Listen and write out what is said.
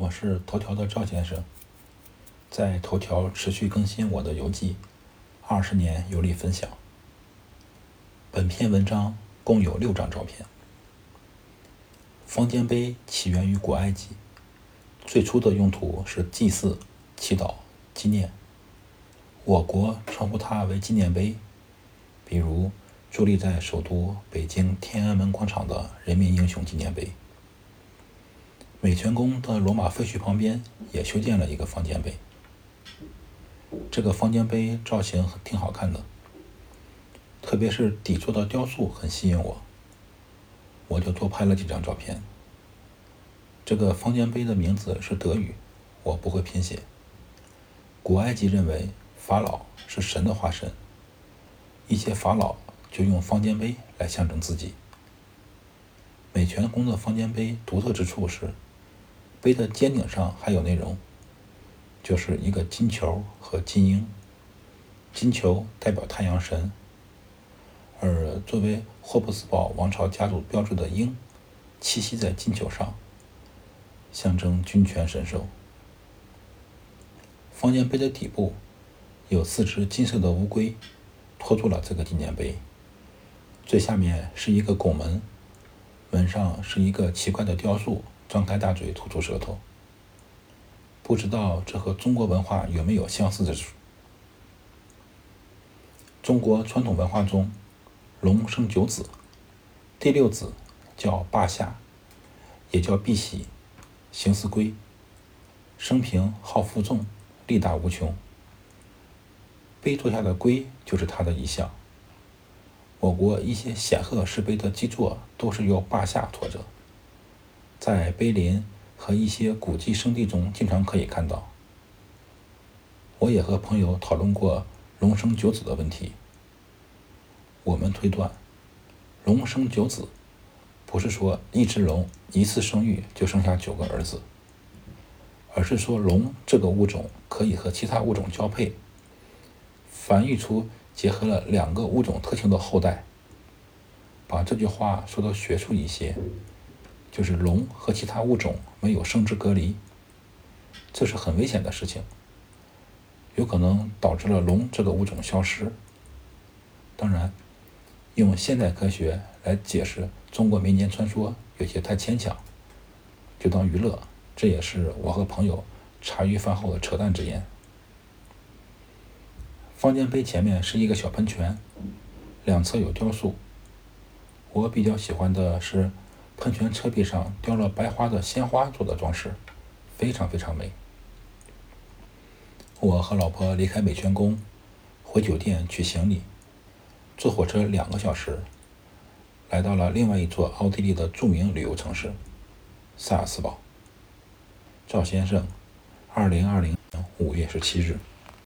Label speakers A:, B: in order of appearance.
A: 我是头条的赵先生，在头条持续更新我的游记，二十年游历分享。本篇文章共有六张照片。方尖碑起源于古埃及，最初的用途是祭祀、祈祷、纪念。我国称呼它为纪念碑，比如伫立在首都北京天安门广场的人民英雄纪念碑。美泉宫的罗马废墟旁边也修建了一个方尖碑，这个方尖碑造型挺好看的，特别是底座的雕塑很吸引我，我就多拍了几张照片。这个方尖碑的名字是德语，我不会拼写。古埃及认为法老是神的化身，一些法老就用方尖碑来象征自己。美泉宫的方尖碑独特之处是。碑的尖顶上还有内容，就是一个金球和金鹰。金球代表太阳神，而作为霍布斯堡王朝家族标志的鹰，栖息在金球上，象征君权神授。方尖碑的底部有四只金色的乌龟托住了这个纪念碑，最下面是一个拱门，门上是一个奇怪的雕塑。张开大嘴，吐出舌头。不知道这和中国文化有没有相似之处？中国传统文化中，龙生九子，第六子叫霸下，也叫碧玺，形似龟，生平好负重，力大无穷。碑座下的龟就是他的遗像。我国一些显赫石碑的基座都是由霸下托着。在碑林和一些古迹圣地中，经常可以看到。我也和朋友讨论过龙生九子的问题。我们推断，龙生九子，不是说一只龙一次生育就生下九个儿子，而是说龙这个物种可以和其他物种交配，繁育出结合了两个物种特性的后代。把这句话说的学术一些。就是龙和其他物种没有生殖隔离，这是很危险的事情，有可能导致了龙这个物种消失。当然，用现代科学来解释中国民间传说有些太牵强，就当娱乐。这也是我和朋友茶余饭后的扯淡之言。方尖碑前面是一个小喷泉，两侧有雕塑。我比较喜欢的是。喷泉车壁上雕了白花的鲜花做的装饰，非常非常美。我和老婆离开美泉宫，回酒店取行李，坐火车两个小时，来到了另外一座奥地利的著名旅游城市——萨尔斯堡。赵先生，二零二零年五月十七日。